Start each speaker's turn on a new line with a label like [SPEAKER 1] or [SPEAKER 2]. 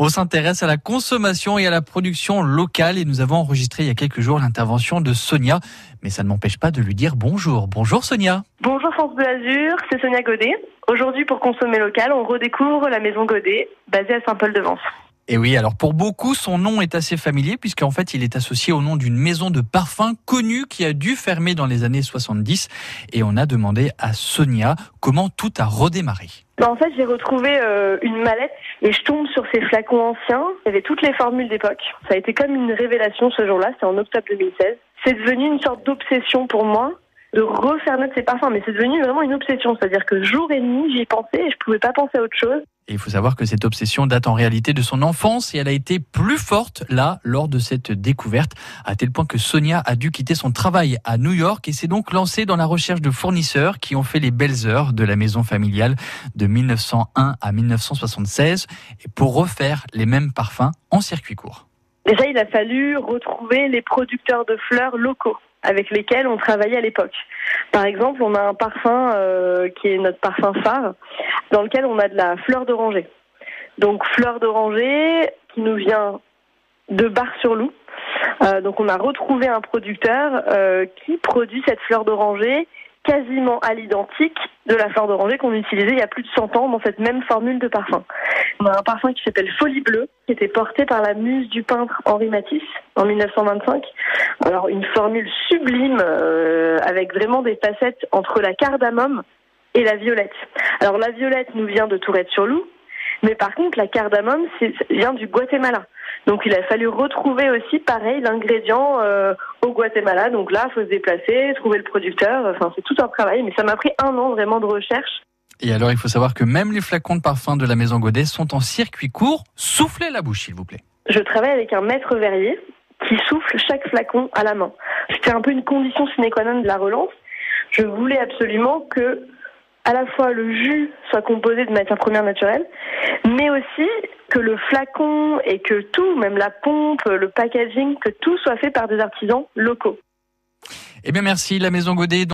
[SPEAKER 1] On s'intéresse à la consommation et à la production locale et nous avons enregistré il y a quelques jours l'intervention de Sonia. Mais ça ne m'empêche pas de lui dire bonjour. Bonjour Sonia.
[SPEAKER 2] Bonjour France Bleu Azur, c'est Sonia Godet. Aujourd'hui pour consommer local, on redécouvre la maison Godet, basée à Saint-Paul-de-Vence.
[SPEAKER 1] Et oui, alors pour beaucoup, son nom est assez familier puisqu'en fait, il est associé au nom d'une maison de parfum connue qui a dû fermer dans les années 70. Et on a demandé à Sonia comment tout a redémarré.
[SPEAKER 2] En fait, j'ai retrouvé euh, une mallette et je tombe sur ces flacons anciens. Il y avait toutes les formules d'époque. Ça a été comme une révélation ce jour-là, c'est en octobre 2016. C'est devenu une sorte d'obsession pour moi de refaire naître ces parfums, mais c'est devenu vraiment une obsession. C'est-à-dire que jour et nuit, j'y pensais et je pouvais pas penser à autre chose.
[SPEAKER 1] Et il faut savoir que cette obsession date en réalité de son enfance et elle a été plus forte là lors de cette découverte, à tel point que Sonia a dû quitter son travail à New York et s'est donc lancée dans la recherche de fournisseurs qui ont fait les belles heures de la maison familiale de 1901 à 1976 et pour refaire les mêmes parfums en circuit court.
[SPEAKER 2] Déjà, il a fallu retrouver les producteurs de fleurs locaux avec lesquels on travaillait à l'époque. Par exemple, on a un parfum euh, qui est notre parfum phare, dans lequel on a de la fleur d'oranger. Donc fleur d'oranger qui nous vient de Bar-sur-Loup. Euh, donc on a retrouvé un producteur euh, qui produit cette fleur d'oranger quasiment à l'identique de la fleur d'oranger qu'on utilisait il y a plus de 100 ans dans cette même formule de parfum. On a un parfum qui s'appelle Folie Bleue, qui était porté par la muse du peintre Henri Matisse en 1925. Alors une formule sublime euh, avec vraiment des facettes entre la cardamome et la violette. Alors la violette nous vient de Tourette-sur-Loup, mais par contre la cardamome vient du Guatemala. Donc il a fallu retrouver aussi pareil l'ingrédient euh, au Guatemala. Donc là, il faut se déplacer, trouver le producteur. Enfin, c'est tout un travail, mais ça m'a pris un an vraiment de recherche.
[SPEAKER 1] Et alors, il faut savoir que même les flacons de parfum de la maison Godet sont en circuit court. Soufflez la bouche, s'il vous plaît.
[SPEAKER 2] Je travaille avec un maître verrier qui souffle chaque flacon à la main. C'était un peu une condition sine qua non de la relance. Je voulais absolument que à la fois le jus soit composé de matières premières naturelles, mais aussi que le flacon et que tout, même la pompe, le packaging, que tout soit fait par des artisans locaux.
[SPEAKER 1] Eh bien merci, la Maison Godet.